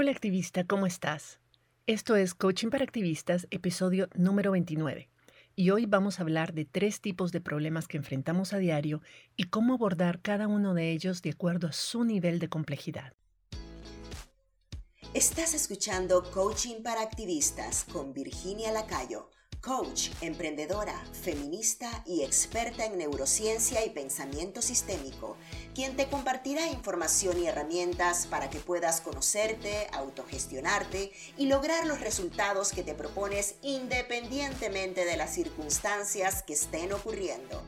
Hola activista, ¿cómo estás? Esto es Coaching para Activistas, episodio número 29. Y hoy vamos a hablar de tres tipos de problemas que enfrentamos a diario y cómo abordar cada uno de ellos de acuerdo a su nivel de complejidad. Estás escuchando Coaching para Activistas con Virginia Lacayo coach, emprendedora, feminista y experta en neurociencia y pensamiento sistémico, quien te compartirá información y herramientas para que puedas conocerte, autogestionarte y lograr los resultados que te propones independientemente de las circunstancias que estén ocurriendo.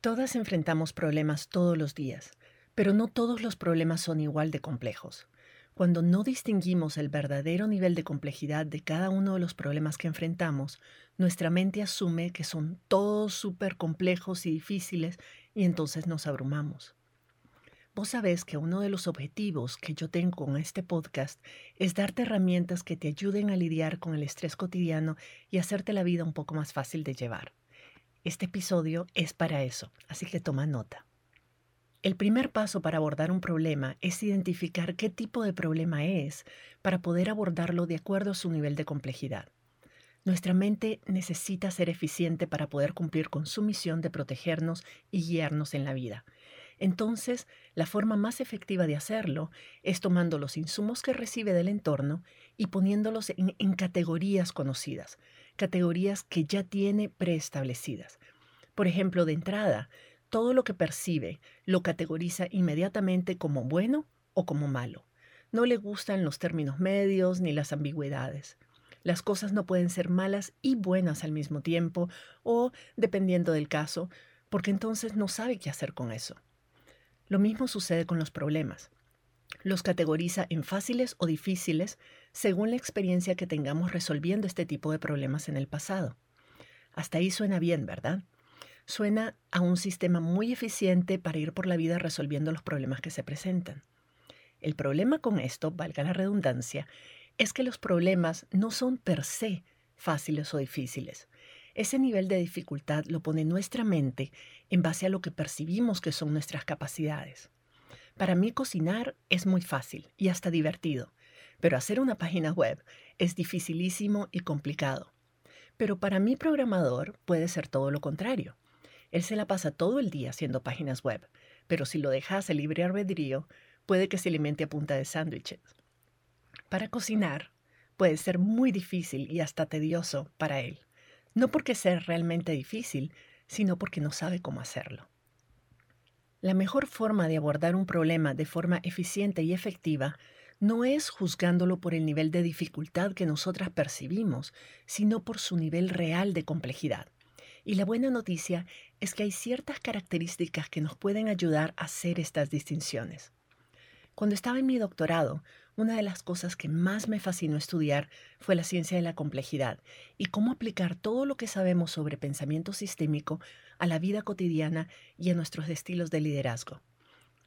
Todas enfrentamos problemas todos los días, pero no todos los problemas son igual de complejos. Cuando no distinguimos el verdadero nivel de complejidad de cada uno de los problemas que enfrentamos, nuestra mente asume que son todos súper complejos y difíciles y entonces nos abrumamos. Vos sabés que uno de los objetivos que yo tengo con este podcast es darte herramientas que te ayuden a lidiar con el estrés cotidiano y hacerte la vida un poco más fácil de llevar. Este episodio es para eso, así que toma nota. El primer paso para abordar un problema es identificar qué tipo de problema es para poder abordarlo de acuerdo a su nivel de complejidad. Nuestra mente necesita ser eficiente para poder cumplir con su misión de protegernos y guiarnos en la vida. Entonces, la forma más efectiva de hacerlo es tomando los insumos que recibe del entorno y poniéndolos en, en categorías conocidas, categorías que ya tiene preestablecidas. Por ejemplo, de entrada, todo lo que percibe lo categoriza inmediatamente como bueno o como malo. No le gustan los términos medios ni las ambigüedades. Las cosas no pueden ser malas y buenas al mismo tiempo o, dependiendo del caso, porque entonces no sabe qué hacer con eso. Lo mismo sucede con los problemas. Los categoriza en fáciles o difíciles según la experiencia que tengamos resolviendo este tipo de problemas en el pasado. Hasta ahí suena bien, ¿verdad? suena a un sistema muy eficiente para ir por la vida resolviendo los problemas que se presentan. El problema con esto, valga la redundancia, es que los problemas no son per se fáciles o difíciles. Ese nivel de dificultad lo pone nuestra mente en base a lo que percibimos que son nuestras capacidades. Para mí cocinar es muy fácil y hasta divertido, pero hacer una página web es dificilísimo y complicado. Pero para mi programador puede ser todo lo contrario. Él se la pasa todo el día haciendo páginas web, pero si lo dejas a libre albedrío, puede que se alimente a punta de sándwiches. Para cocinar, puede ser muy difícil y hasta tedioso para él, no porque sea realmente difícil, sino porque no sabe cómo hacerlo. La mejor forma de abordar un problema de forma eficiente y efectiva no es juzgándolo por el nivel de dificultad que nosotras percibimos, sino por su nivel real de complejidad. Y la buena noticia es que hay ciertas características que nos pueden ayudar a hacer estas distinciones. Cuando estaba en mi doctorado, una de las cosas que más me fascinó estudiar fue la ciencia de la complejidad y cómo aplicar todo lo que sabemos sobre pensamiento sistémico a la vida cotidiana y a nuestros estilos de liderazgo.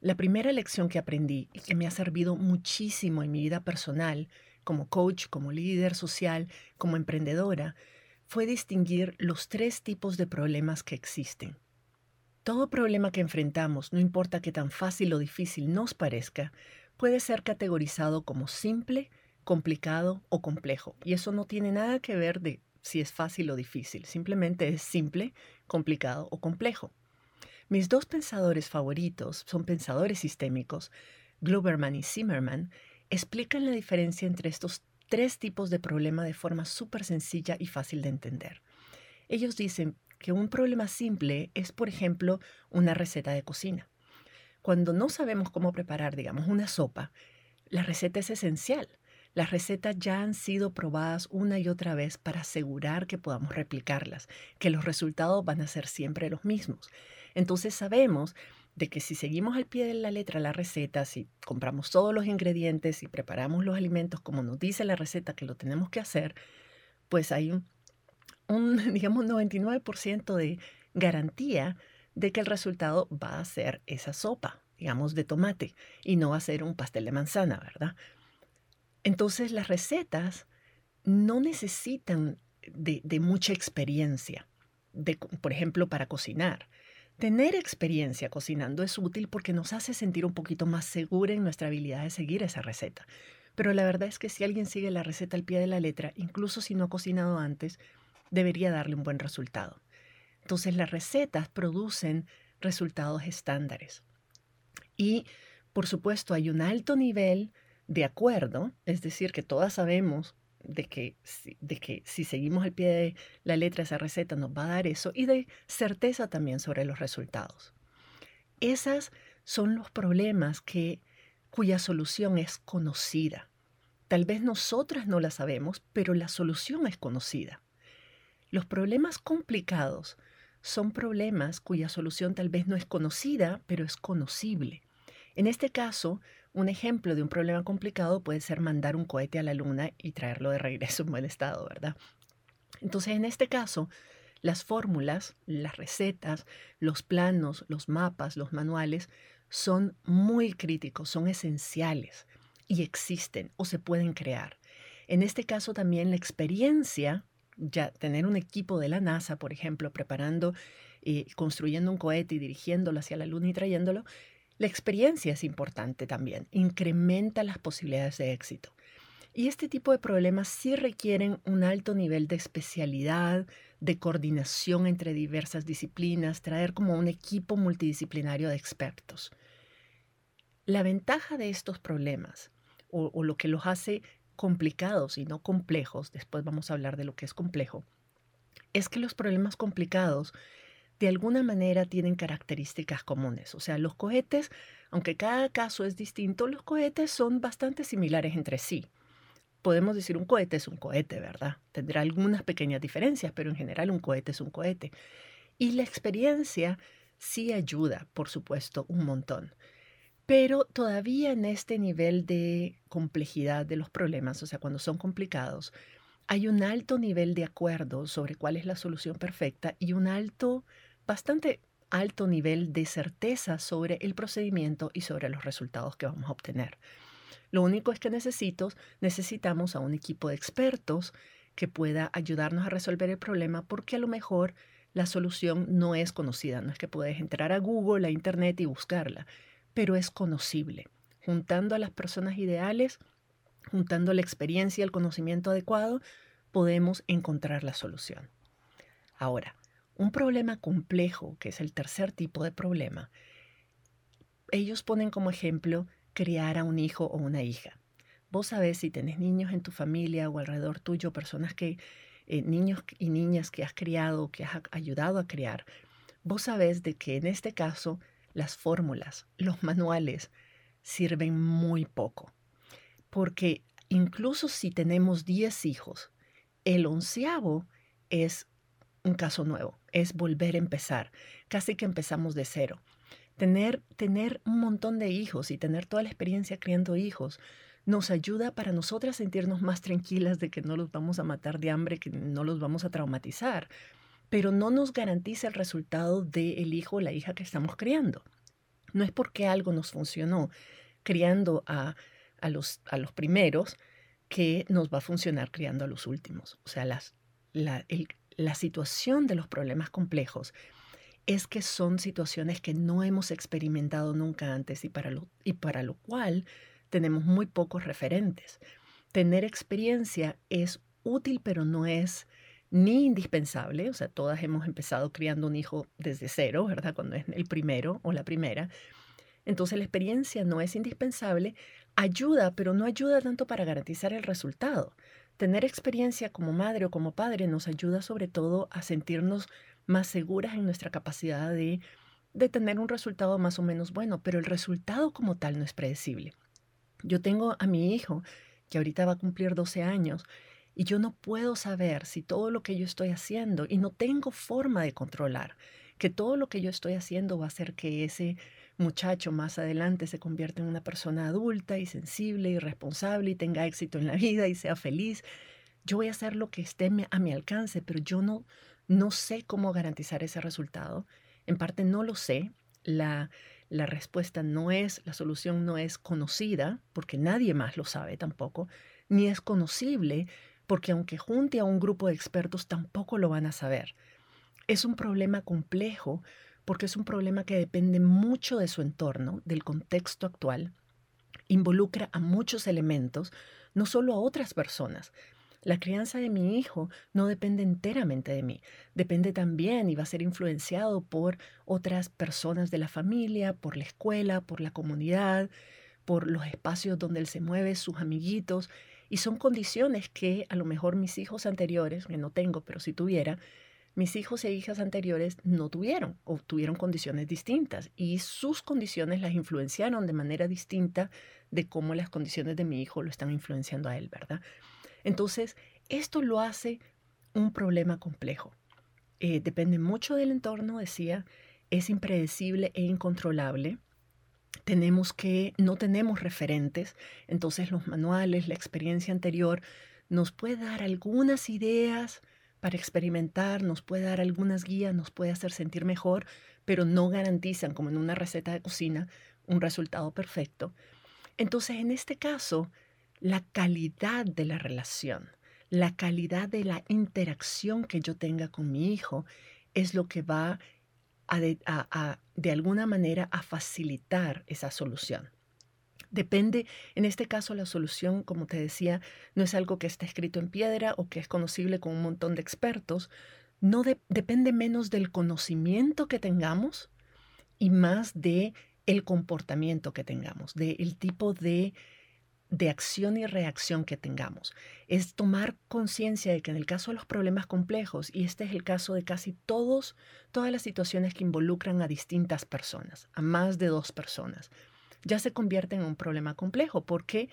La primera lección que aprendí y que me ha servido muchísimo en mi vida personal, como coach, como líder social, como emprendedora, fue distinguir los tres tipos de problemas que existen. Todo problema que enfrentamos, no importa qué tan fácil o difícil nos parezca, puede ser categorizado como simple, complicado o complejo. Y eso no tiene nada que ver de si es fácil o difícil, simplemente es simple, complicado o complejo. Mis dos pensadores favoritos son pensadores sistémicos, Globerman y Zimmerman, explican la diferencia entre estos tres tipos de problema de forma súper sencilla y fácil de entender. Ellos dicen que un problema simple es, por ejemplo, una receta de cocina. Cuando no sabemos cómo preparar, digamos, una sopa, la receta es esencial. Las recetas ya han sido probadas una y otra vez para asegurar que podamos replicarlas, que los resultados van a ser siempre los mismos. Entonces sabemos de que si seguimos al pie de la letra la receta, si compramos todos los ingredientes y preparamos los alimentos como nos dice la receta que lo tenemos que hacer, pues hay un, un digamos, 99% de garantía de que el resultado va a ser esa sopa, digamos, de tomate y no va a ser un pastel de manzana, ¿verdad? Entonces las recetas no necesitan de, mucha experiencia, de, por ejemplo, para cocinar Tener experiencia cocinando es útil porque nos hace sentir un poquito más segura en nuestra habilidad de seguir esa receta. Pero la verdad es que si alguien sigue la receta al pie de la letra, incluso si no ha cocinado antes, debería darle un buen resultado. Entonces las recetas producen resultados estándares. Y, por supuesto, hay un alto nivel de acuerdo, es decir, que todas sabemos de que, de que si seguimos al pie de la letra esa receta nos va a dar eso y de certeza también sobre los resultados. Esos son los problemas que, cuya solución es conocida. Tal vez nosotras no la sabemos, pero la solución es conocida. Los problemas complicados son problemas cuya solución tal vez no es conocida, pero es conocible. En este caso, un ejemplo de un problema complicado puede ser mandar un cohete a la luna y traerlo de regreso en buen estado, ¿verdad? Entonces, en este caso, las fórmulas, las recetas, los planos, los mapas, los manuales son muy críticos, son esenciales y existen o se pueden crear. En este caso también la experiencia, ya tener un equipo de la NASA, por ejemplo, preparando y construyendo un cohete y dirigiéndolo hacia la Luna y trayéndolo, la experiencia es importante también, incrementa las posibilidades de éxito. Y este tipo de problemas sí requieren un alto nivel de especialidad, de coordinación entre diversas disciplinas, traer como un equipo multidisciplinario de expertos. La ventaja de estos problemas, o, o lo que los hace complicados y no complejos, después vamos a hablar de lo que es complejo, es que los problemas complicados de alguna manera tienen características comunes. O sea, los cohetes, aunque cada caso es distinto, los cohetes son bastante similares entre sí. Podemos decir un cohete es un cohete, ¿verdad? Tendrá algunas pequeñas diferencias, pero en general un cohete es un cohete. Y la experiencia sí ayuda, por supuesto, un montón. Pero todavía en este nivel de complejidad de los problemas, o sea, cuando son complicados, hay un alto nivel de acuerdo sobre cuál es la solución perfecta y un alto bastante alto nivel de certeza sobre el procedimiento y sobre los resultados que vamos a obtener. Lo único es que necesito, necesitamos a un equipo de expertos que pueda ayudarnos a resolver el problema porque a lo mejor la solución no es conocida, no es que puedes entrar a Google, a Internet y buscarla, pero es conocible. Juntando a las personas ideales, juntando la experiencia y el conocimiento adecuado, podemos encontrar la solución. Ahora, un problema complejo, que es el tercer tipo de problema, ellos ponen como ejemplo criar a un hijo o una hija. Vos sabés si tenés niños en tu familia o alrededor tuyo, personas que, eh, niños y niñas que has criado, que has ayudado a criar, vos sabés de que en este caso las fórmulas, los manuales sirven muy poco. Porque incluso si tenemos 10 hijos, el onceavo es un caso nuevo, es volver a empezar, casi que empezamos de cero. Tener, tener un montón de hijos y tener toda la experiencia criando hijos nos ayuda para nosotras sentirnos más tranquilas de que no los vamos a matar de hambre, que no los vamos a traumatizar, pero no nos garantiza el resultado del hijo o la hija que estamos criando. No es porque algo nos funcionó criando a, los, a los primeros que nos va a funcionar criando a los últimos. O sea, las, la, el, la situación de los problemas complejos es que son situaciones que no hemos experimentado nunca antes y para lo, y para lo cual tenemos muy pocos referentes. Tener experiencia es útil, pero no es ni indispensable. O sea, todas hemos empezado criando un hijo desde cero, ¿verdad? Cuando es el primero o la primera. Entonces la experiencia no es indispensable, ayuda, pero no ayuda tanto para garantizar el resultado. Tener experiencia como madre o como padre nos ayuda sobre todo a sentirnos más seguras en nuestra capacidad de, de tener un resultado más o menos bueno, pero el resultado como tal no es predecible. Yo tengo a mi hijo, que ahorita va a cumplir 12 años, y yo no puedo saber si todo lo que yo estoy haciendo, y no tengo forma de controlar, que todo lo que yo estoy haciendo va a hacer que ese muchacho más adelante se convierta en una persona adulta y sensible y responsable y tenga éxito en la vida y sea feliz. Yo voy a hacer lo que esté a mi alcance, pero yo no, no sé cómo garantizar ese resultado. En parte no lo sé. La, la respuesta no es, la solución no es conocida, porque nadie más lo sabe tampoco, ni es conocible, porque aunque junte a un grupo de expertos, tampoco lo van a saber. Es un problema complejo porque es un problema que depende mucho de su entorno, del contexto actual, involucra a muchos elementos, no solo a otras personas. La crianza de mi hijo no depende enteramente de mí, depende también y va a ser influenciado por otras personas de la familia, por la escuela, por la comunidad, por los espacios donde él se mueve, sus amiguitos, y son condiciones que a lo mejor mis hijos anteriores, que no tengo, pero si tuviera, mis hijos e hijas anteriores no tuvieron o tuvieron condiciones distintas y sus condiciones las influenciaron de manera distinta de cómo las condiciones de mi hijo lo están influenciando a él, ¿verdad? Entonces, esto lo hace un problema complejo. Eh, depende mucho del entorno, decía, es impredecible e incontrolable tenemos que, no tenemos referentes, entonces los manuales, la experiencia anterior nos puede dar algunas ideas para experimentar, nos puede dar algunas guías, nos puede hacer sentir mejor, pero no garantizan, como en una receta de cocina, un resultado perfecto. Entonces, en este caso, la calidad de la relación, la calidad de la interacción que yo tenga con mi hijo es lo que va a de, alguna manera a facilitar esa solución. Depende, en este caso la solución, como te decía, no es algo que está escrito en piedra o que es conocible con un montón de expertos, no depende menos del conocimiento que tengamos y más de el comportamiento que tengamos, del tipo de de acción y reacción que tengamos. Es tomar conciencia de que en el caso de los problemas complejos, y este es el caso de casi todos, todas las situaciones que involucran a distintas personas, a más de dos personas, ya se convierten en un problema complejo porque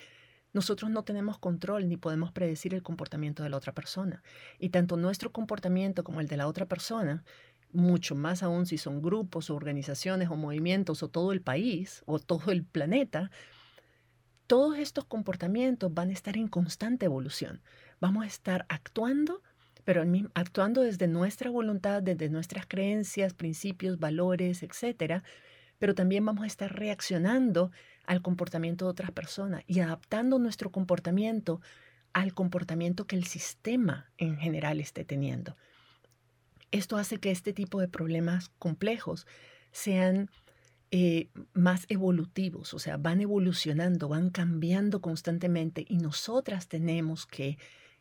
nosotros no tenemos control ni podemos predecir el comportamiento de la otra persona. Y tanto nuestro comportamiento como el de la otra persona, mucho más aún si son grupos o organizaciones o movimientos o todo el país o todo el planeta, todos estos comportamientos van a estar en constante evolución. Vamos a estar actuando, pero actuando desde nuestra voluntad, desde nuestras creencias, principios, valores, etcétera, pero también vamos a estar reaccionando al comportamiento de otras personas y adaptando nuestro comportamiento al comportamiento que el sistema en general esté teniendo. Esto hace que este tipo de problemas complejos sean eh, más evolutivos, o sea, van evolucionando, van cambiando constantemente y nosotras tenemos que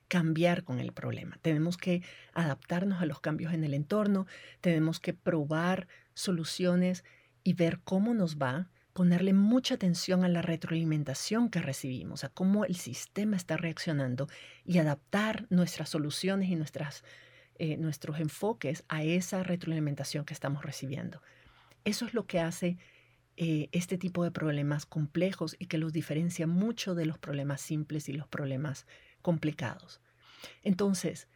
cambiar con el problema. Tenemos que adaptarnos a los cambios en el entorno, tenemos que probar soluciones y ver cómo nos va, ponerle mucha atención a la retroalimentación que recibimos, a cómo el sistema está reaccionando y adaptar nuestras soluciones y nuestras, eh, nuestros enfoques a esa retroalimentación que estamos recibiendo. Eso es lo que hace eh, este tipo de problemas complejos y que los diferencia mucho de los problemas simples y los problemas complicados. Entonces,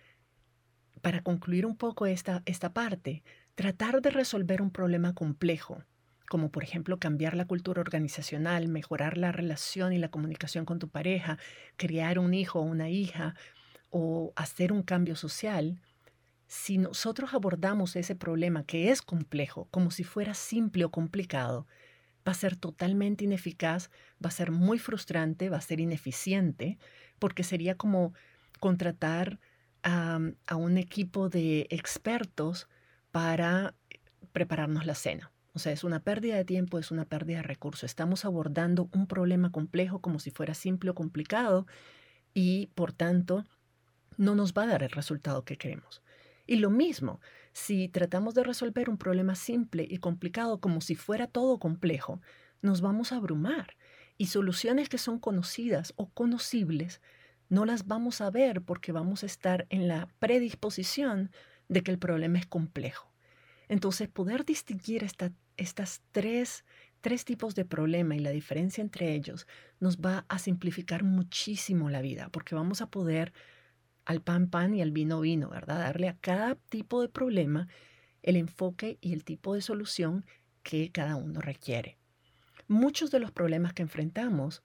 para concluir un poco esta, esta parte, tratar de resolver un problema complejo, como por ejemplo cambiar la cultura organizacional, mejorar la relación y la comunicación con tu pareja, criar un hijo o una hija o hacer un cambio social, si nosotros abordamos ese problema que es complejo como si fuera simple o complicado, va a ser totalmente ineficaz, va a ser muy frustrante, va a ser ineficiente, porque sería como contratar a, un equipo de expertos para prepararnos la cena. O sea, es una pérdida de tiempo, es una pérdida de recursos. Estamos abordando un problema complejo como si fuera simple o complicado y, por tanto, no nos va a dar el resultado que queremos. Y lo mismo, si tratamos de resolver un problema simple y complicado como si fuera todo complejo, nos vamos a abrumar y soluciones que son conocidas o conocibles no las vamos a ver porque vamos a estar en la predisposición de que el problema es complejo. Entonces, poder distinguir estas tres, tres tipos de problema y la diferencia entre ellos nos va a simplificar muchísimo la vida porque vamos a poder al pan pan y al vino vino, ¿verdad? Darle a cada tipo de problema el enfoque y el tipo de solución que cada uno requiere. Muchos de los problemas que enfrentamos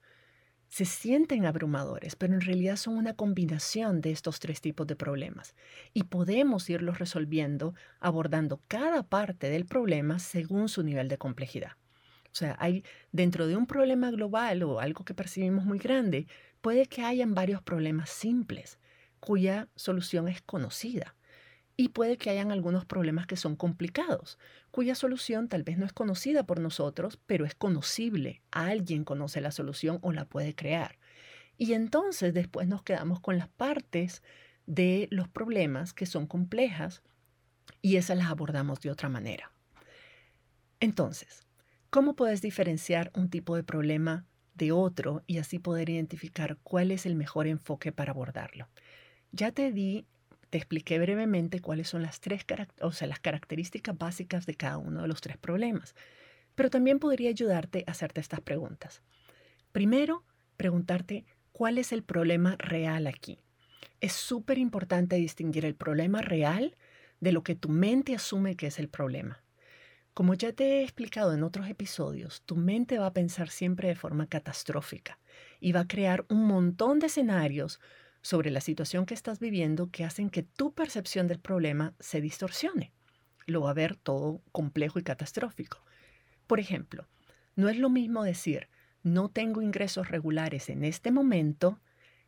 se sienten abrumadores, pero en realidad son una combinación de estos tres tipos de problemas y podemos irlos resolviendo abordando cada parte del problema según su nivel de complejidad. O sea, hay dentro de un problema global o algo que percibimos muy grande, puede que hayan varios problemas simples cuya solución es conocida. Y puede que hayan algunos problemas que son complicados, cuya solución tal vez no es conocida por nosotros, pero es conocible. Alguien conoce la solución o la puede crear. Y entonces después nos quedamos con las partes de los problemas que son complejas y esas las abordamos de otra manera. Entonces, ¿cómo puedes diferenciar un tipo de problema de otro y así poder identificar cuál es el mejor enfoque para abordarlo? Ya te di te expliqué brevemente cuáles son las tres o sea, las características básicas de cada uno de los tres problemas, pero también podría ayudarte a hacerte estas preguntas. Primero, preguntarte cuál es el problema real aquí. Es súper importante distinguir el problema real de lo que tu mente asume que es el problema. Como ya te he explicado en otros episodios, tu mente va a pensar siempre de forma catastrófica y va a crear un montón de escenarios sobre la situación que estás viviendo que hacen que tu percepción del problema se distorsione. Lo va a ver todo complejo y catastrófico. Por ejemplo, no es lo mismo decir no tengo ingresos regulares en este momento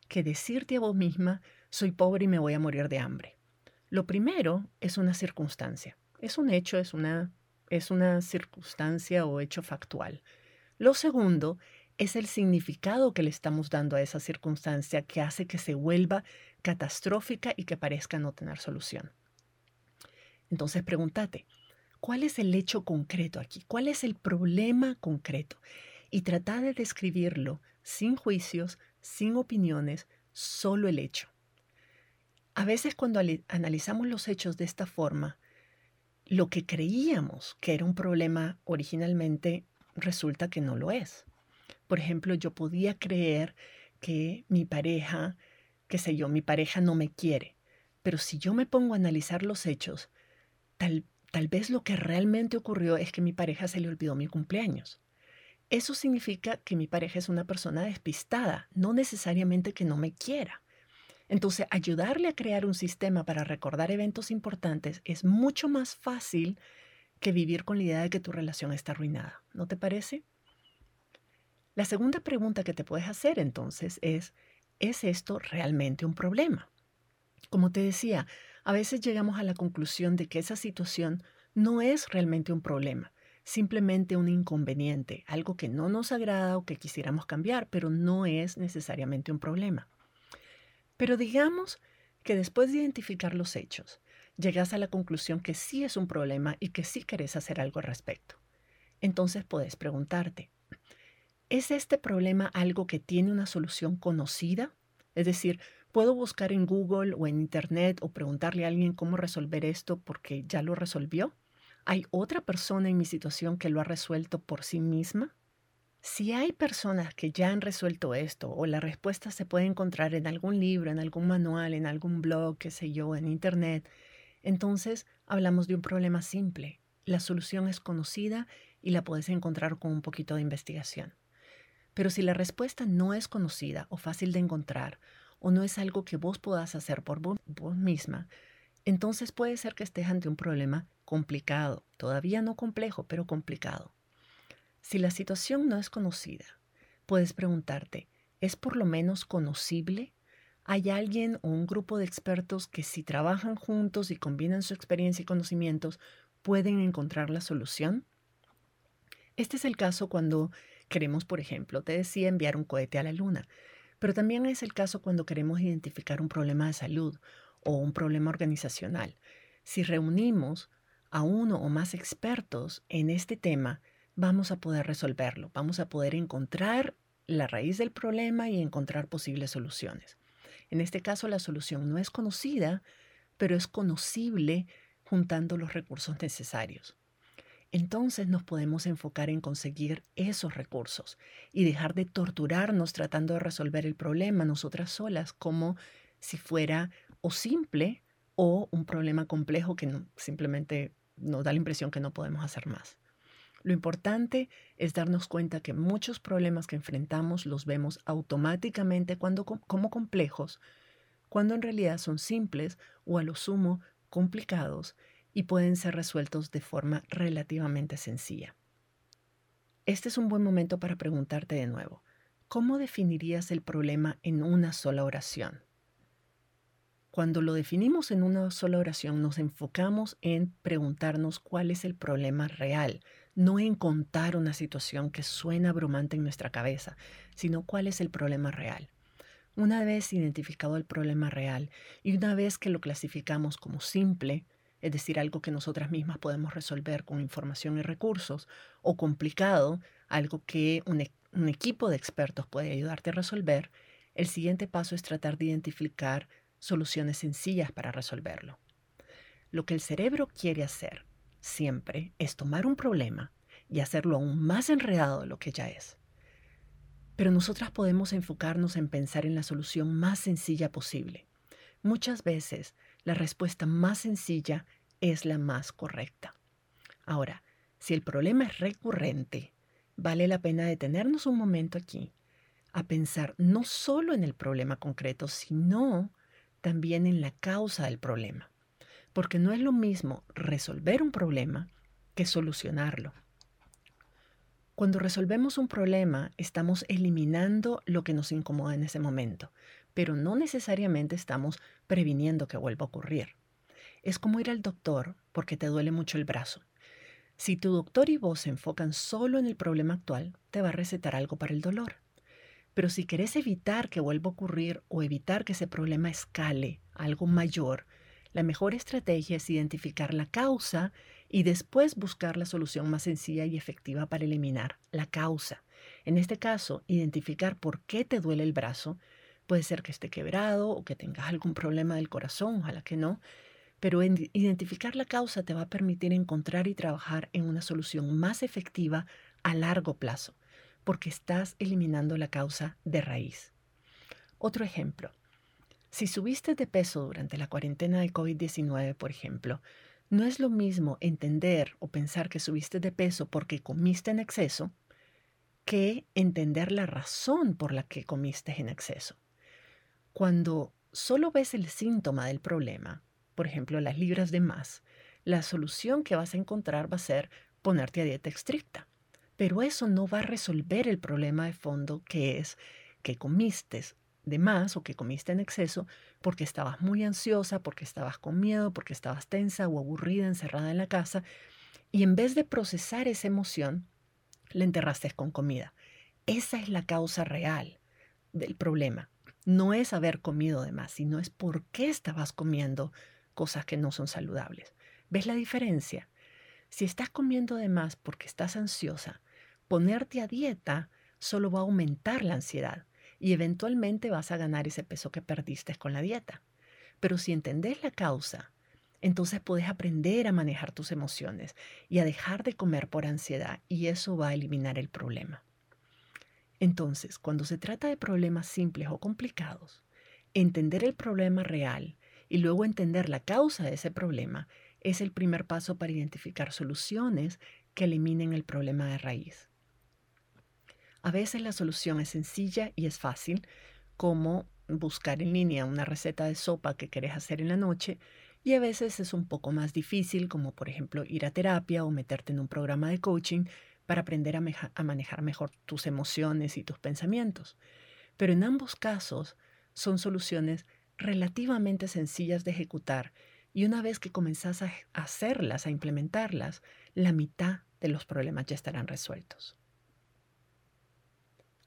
que decirte a vos misma soy pobre y me voy a morir de hambre. Lo primero es una circunstancia, es un hecho, es una, es una circunstancia o hecho factual. Lo segundo es el significado que le estamos dando a esa circunstancia que hace que se vuelva catastrófica y que parezca no tener solución. Entonces pregúntate, ¿cuál es el hecho concreto aquí? ¿Cuál es el problema concreto? Y trata de describirlo sin juicios, sin opiniones, solo el hecho. A veces cuando analizamos los hechos de esta forma, lo que creíamos que era un problema originalmente resulta que no lo es. Por ejemplo, yo podía creer que mi pareja, qué sé yo, mi pareja no me quiere. Pero si yo me pongo a analizar los hechos, tal, tal vez lo que realmente ocurrió es que mi pareja se le olvidó mi cumpleaños. Eso significa que mi pareja es una persona despistada, no necesariamente que no me quiera. Entonces, ayudarle a crear un sistema para recordar eventos importantes es mucho más fácil que vivir con la idea de que tu relación está arruinada. ¿No te parece? La segunda pregunta que te puedes hacer entonces es, ¿es esto realmente un problema? Como te decía, a veces llegamos a la conclusión de que esa situación no es realmente un problema, simplemente un inconveniente, algo que no nos agrada o que quisiéramos cambiar, pero no es necesariamente un problema. Pero digamos que después de identificar los hechos, llegas a la conclusión que sí es un problema y que sí querés hacer algo al respecto. Entonces puedes preguntarte, ¿Es este problema algo que tiene una solución conocida? Es decir, ¿puedo buscar en Google o en Internet o preguntarle a alguien cómo resolver esto porque ya lo resolvió? ¿Hay otra persona en mi situación que lo ha resuelto por sí misma? Si hay personas que ya han resuelto esto o la respuesta se puede encontrar en algún libro, en algún manual, en algún blog, qué sé yo, en Internet, entonces hablamos de un problema simple. La solución es conocida y la puedes encontrar con un poquito de investigación. Pero si la respuesta no es conocida o fácil de encontrar, o no es algo que vos puedas hacer por vos, misma, entonces puede ser que estés ante un problema complicado, todavía no complejo, pero complicado. Si la situación no es conocida, puedes preguntarte, ¿es por lo menos conocible? ¿Hay alguien o un grupo de expertos que si trabajan juntos y combinan su experiencia y conocimientos, pueden encontrar la solución? Este es el caso cuando Queremos, por ejemplo, te decía, enviar un cohete a la Luna, pero también es el caso cuando queremos identificar un problema de salud o un problema organizacional. Si reunimos a uno o más expertos en este tema, vamos a poder resolverlo, vamos a poder encontrar la raíz del problema y encontrar posibles soluciones. En este caso, la solución no es conocida, pero es conocible juntando los recursos necesarios entonces nos podemos enfocar en conseguir esos recursos y dejar de torturarnos tratando de resolver el problema nosotras solas como si fuera o simple o un problema complejo que simplemente nos da la impresión que no podemos hacer más. Lo importante es darnos cuenta que muchos problemas que enfrentamos los vemos automáticamente cuando, como complejos, cuando en realidad son simples o a lo sumo complicados y pueden ser resueltos de forma relativamente sencilla. Este es un buen momento para preguntarte de nuevo, ¿cómo definirías el problema en una sola oración? Cuando lo definimos en una sola oración, nos enfocamos en preguntarnos cuál es el problema real, no en contar una situación que suena abrumante en nuestra cabeza, sino cuál es el problema real. Una vez identificado el problema real y una vez que lo clasificamos como simple, es decir, algo que nosotras mismas podemos resolver con información y recursos, o complicado, algo que un, e-, un, equipo de expertos puede ayudarte a resolver, el siguiente paso es tratar de identificar soluciones sencillas para resolverlo. Lo que el cerebro quiere hacer siempre es tomar un problema y hacerlo aún más enredado de lo que ya es. Pero nosotras podemos enfocarnos en pensar en la solución más sencilla posible. Muchas veces la respuesta más sencilla es la más correcta. Ahora, si el problema es recurrente, vale la pena detenernos un momento aquí a pensar no solo en el problema concreto, sino también en la causa del problema. Porque no es lo mismo resolver un problema que solucionarlo. Cuando resolvemos un problema, estamos eliminando lo que nos incomoda en ese momento, pero no necesariamente estamos previniendo que vuelva a ocurrir. Es como ir al doctor porque te duele mucho el brazo. Si tu doctor y vos se enfocan solo en el problema actual, te va a recetar algo para el dolor. Pero si querés evitar que vuelva a ocurrir o evitar que ese problema escale a algo mayor, la mejor estrategia es identificar la causa y después buscar la solución más sencilla y efectiva para eliminar la causa. En este caso, identificar por qué te duele el brazo. Puede ser que esté quebrado o que tengas algún problema del corazón, ojalá que no. Pero identificar la causa te va a permitir encontrar y trabajar en una solución más efectiva a largo plazo porque estás eliminando la causa de raíz. Otro ejemplo. Si subiste de peso durante la cuarentena de COVID-19, por ejemplo, no es lo mismo entender o pensar que subiste de peso porque comiste en exceso que entender la razón por la que comiste en exceso. Cuando solo ves el síntoma del problema, por ejemplo, las libras de más, la solución que vas a encontrar va a ser ponerte a dieta estricta. Pero eso no va a resolver el problema de fondo que es que comiste de más o que comiste en exceso porque estabas muy ansiosa, porque estabas con miedo, porque estabas tensa o aburrida, encerrada en la casa, y en vez de procesar esa emoción, la enterraste con comida. Esa es la causa real del problema. No es haber comido de más, sino es por qué estabas comiendo cosas que no son saludables. ¿Ves la diferencia? Si estás comiendo de más porque estás ansiosa, ponerte a dieta solo va a aumentar la ansiedad y eventualmente vas a ganar ese peso que perdiste con la dieta. Pero si entendés la causa, entonces puedes aprender a manejar tus emociones y a dejar de comer por ansiedad y eso va a eliminar el problema. Entonces, cuando se trata de problemas simples o complicados, entender el problema real y luego entender la causa de ese problema es el primer paso para identificar soluciones que eliminen el problema de raíz. A veces la solución es sencilla y es fácil, como buscar en línea una receta de sopa que querés hacer en la noche, y a veces es un poco más difícil, como por ejemplo ir a terapia o meterte en un programa de coaching para aprender a, manejar mejor tus emociones y tus pensamientos. Pero en ambos casos son soluciones relativamente sencillas de ejecutar y una vez que comenzás a hacerlas, a implementarlas, la mitad de los problemas ya estarán resueltos.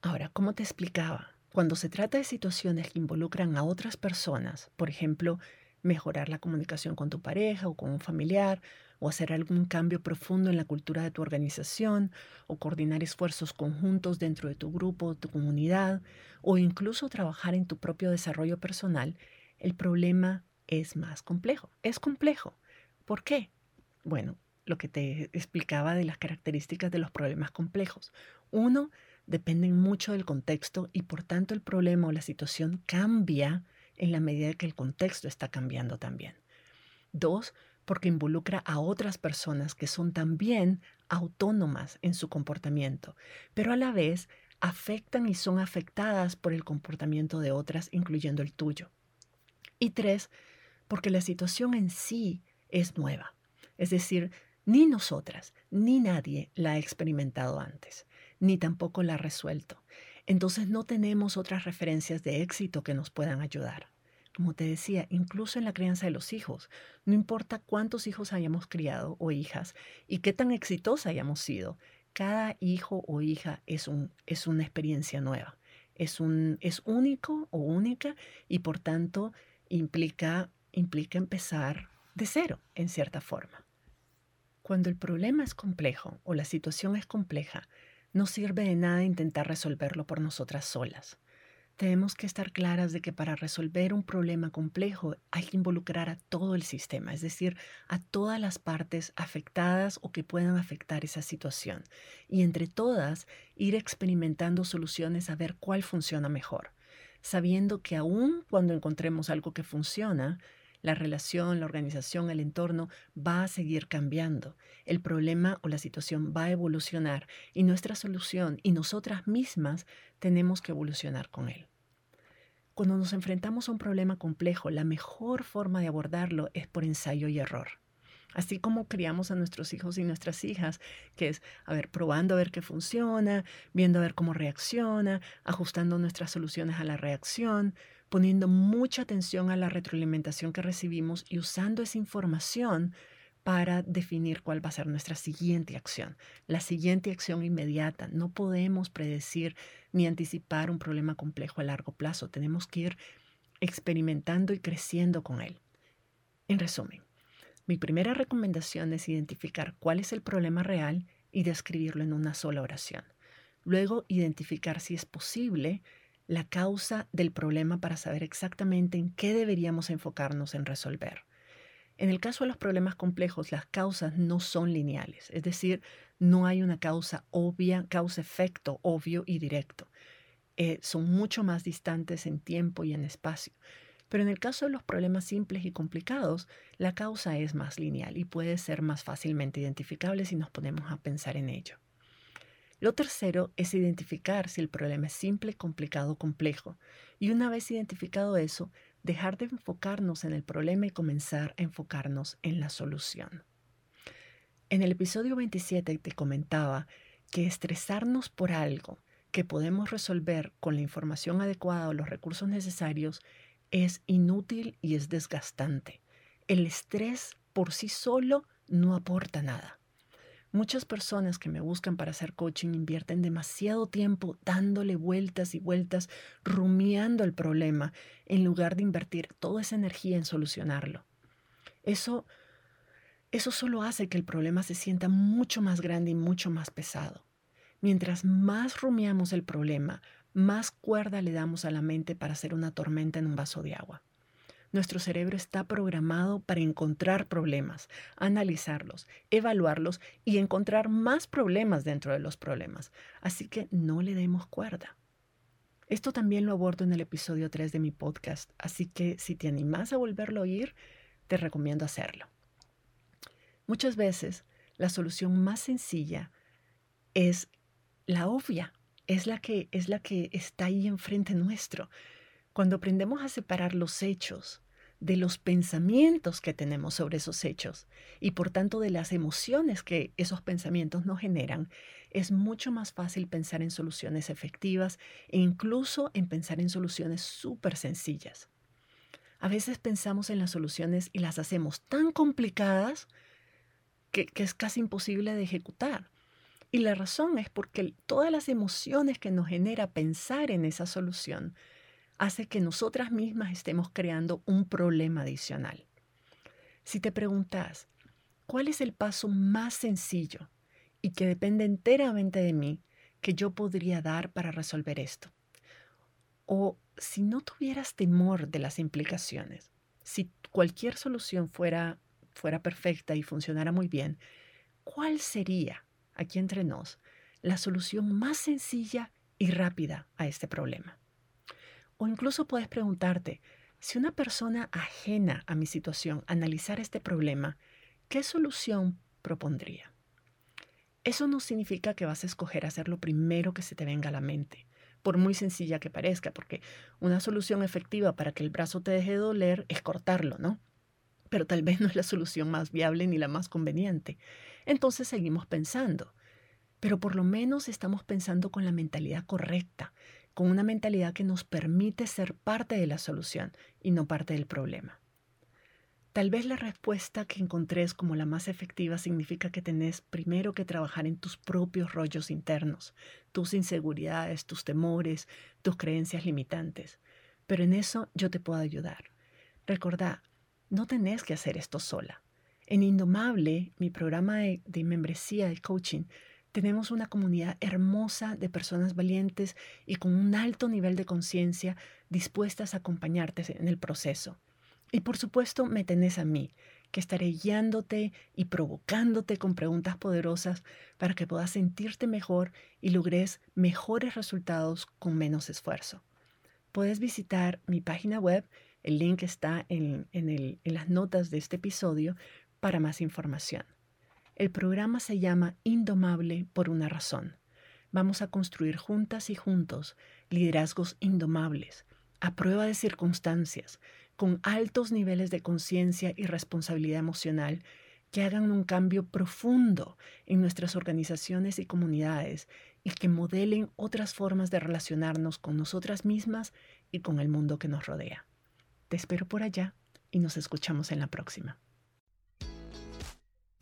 Ahora, como te explicaba, cuando se trata de situaciones que involucran a otras personas, por ejemplo, mejorar la comunicación con tu pareja o con un familiar, o hacer algún cambio profundo en la cultura de tu organización, o coordinar esfuerzos conjuntos dentro de tu grupo tu comunidad, o incluso trabajar en tu propio desarrollo personal, el problema es más complejo. Es complejo. ¿Por qué? Bueno, lo que te explicaba de las características de los problemas complejos. Uno, dependen mucho del contexto y por tanto el problema o la situación cambia en la medida que el contexto está cambiando también. Dos, porque involucra a otras personas que son también autónomas en su comportamiento, pero a la vez afectan y son afectadas por el comportamiento de otras, incluyendo el tuyo. Y tres, porque la situación en sí es nueva. Es decir, ni nosotras, ni nadie la ha experimentado antes ni tampoco la ha resuelto. Entonces no tenemos otras referencias de éxito que nos puedan ayudar. Como te decía, incluso en la crianza de los hijos, no importa cuántos hijos hayamos criado o hijas y qué tan exitosa hayamos sido, cada hijo o hija es, un, es una experiencia nueva, es, un, es único o única y por tanto implica, implica empezar de cero en cierta forma. Cuando el problema es complejo o la situación es compleja, no sirve de nada intentar resolverlo por nosotras solas. Tenemos que estar claras de que para resolver un problema complejo hay que involucrar a todo el sistema, es decir, a todas las partes afectadas o que puedan afectar esa situación. Y entre todas, ir experimentando soluciones a ver cuál funciona mejor, sabiendo que aun cuando encontremos algo que funciona, la relación, la organización, el entorno va a seguir cambiando. El problema o la situación va a evolucionar y nuestra solución y nosotras mismas tenemos que evolucionar con él. Cuando nos enfrentamos a un problema complejo, la mejor forma de abordarlo es por ensayo y error. Así como criamos a nuestros hijos y nuestras hijas, que es, a ver, probando a ver qué funciona, viendo a ver cómo reacciona, ajustando nuestras soluciones a la reacción, poniendo mucha atención a la retroalimentación que recibimos y usando esa información para definir cuál va a ser nuestra siguiente acción. La siguiente acción inmediata. No podemos predecir ni anticipar un problema complejo a largo plazo. Tenemos que ir experimentando y creciendo con él. En resumen, mi primera recomendación es identificar cuál es el problema real y describirlo en una sola oración. Luego, identificar si es posible la causa del problema para saber exactamente en qué deberíamos enfocarnos en resolver. En el caso de los problemas complejos, las causas no son lineales, es decir, no hay una causa obvia, causa-efecto obvio y directo. Eh, son mucho más distantes en tiempo y en espacio. Pero en el caso de los problemas simples y complicados, la causa es más lineal y puede ser más fácilmente identificable si nos ponemos a pensar en ello. Lo tercero es identificar si el problema es simple, complicado o complejo. Y una vez identificado eso, dejar de enfocarnos en el problema y comenzar a enfocarnos en la solución. En el episodio 27 te comentaba que estresarnos por algo que podemos resolver con la información adecuada o los recursos necesarios es inútil y es desgastante. El estrés por sí solo no aporta nada. Muchas personas que me buscan para hacer coaching invierten demasiado tiempo dándole vueltas y vueltas, rumiando el problema, en lugar de invertir toda esa energía en solucionarlo. Eso, eso solo hace que el problema se sienta mucho más grande y mucho más pesado. Mientras más rumiamos el problema, más cuerda le damos a la mente para hacer una tormenta en un vaso de agua. Nuestro cerebro está programado para encontrar problemas, analizarlos, evaluarlos y encontrar más problemas dentro de los problemas. Así que no le demos cuerda. Esto también lo abordo en el episodio 3 de mi podcast, así que si te animas a volverlo a oír, te recomiendo hacerlo. Muchas veces la solución más sencilla es la obvia, es la que es la que está ahí enfrente nuestro. Cuando aprendemos a separar los hechos de los pensamientos que tenemos sobre esos hechos y por tanto de las emociones que esos pensamientos nos generan, es mucho más fácil pensar en soluciones efectivas e incluso en pensar en soluciones súper sencillas. A veces pensamos en las soluciones y las hacemos tan complicadas que, que es casi imposible de ejecutar. Y la razón es porque todas las emociones que nos genera pensar en esa solución hace que nosotras mismas estemos creando un problema adicional. Si te preguntas, ¿cuál es el paso más sencillo y que depende enteramente de mí que yo podría dar para resolver esto? O si no tuvieras temor de las implicaciones, si cualquier solución fuera, fuera perfecta y funcionara muy bien, ¿cuál sería, aquí entre nos, la solución más sencilla y rápida a este problema? O incluso puedes preguntarte, si una persona ajena a mi situación analizara este problema, ¿qué solución propondría? Eso no significa que vas a escoger hacer lo primero que se te venga a la mente, por muy sencilla que parezca, porque una solución efectiva para que el brazo te deje de doler es cortarlo, ¿no? Pero tal vez no es la solución más viable ni la más conveniente. Entonces seguimos pensando, pero por lo menos estamos pensando con la mentalidad correcta, con una mentalidad que nos permite ser parte de la solución y no parte del problema. Tal vez la respuesta que encontrés como la más efectiva significa que tenés primero que trabajar en tus propios rollos internos, tus inseguridades, tus temores, tus creencias limitantes. Pero en eso yo te puedo ayudar. Recordá, no tenés que hacer esto sola. En Indomable, mi programa de, de membresía de coaching, tenemos una comunidad hermosa de personas valientes y con un alto nivel de conciencia dispuestas a acompañarte en el proceso. Y por supuesto me tenés a mí, que estaré guiándote y provocándote con preguntas poderosas para que puedas sentirte mejor y logres mejores resultados con menos esfuerzo. Puedes visitar mi página web, el link está en, en las notas de este episodio para más información. El programa se llama Indomable por una razón. Vamos a construir juntas y juntos liderazgos indomables, a prueba de circunstancias, con altos niveles de conciencia y responsabilidad emocional que hagan un cambio profundo en nuestras organizaciones y comunidades y que modelen otras formas de relacionarnos con nosotras mismas y con el mundo que nos rodea. Te espero por allá y nos escuchamos en la próxima.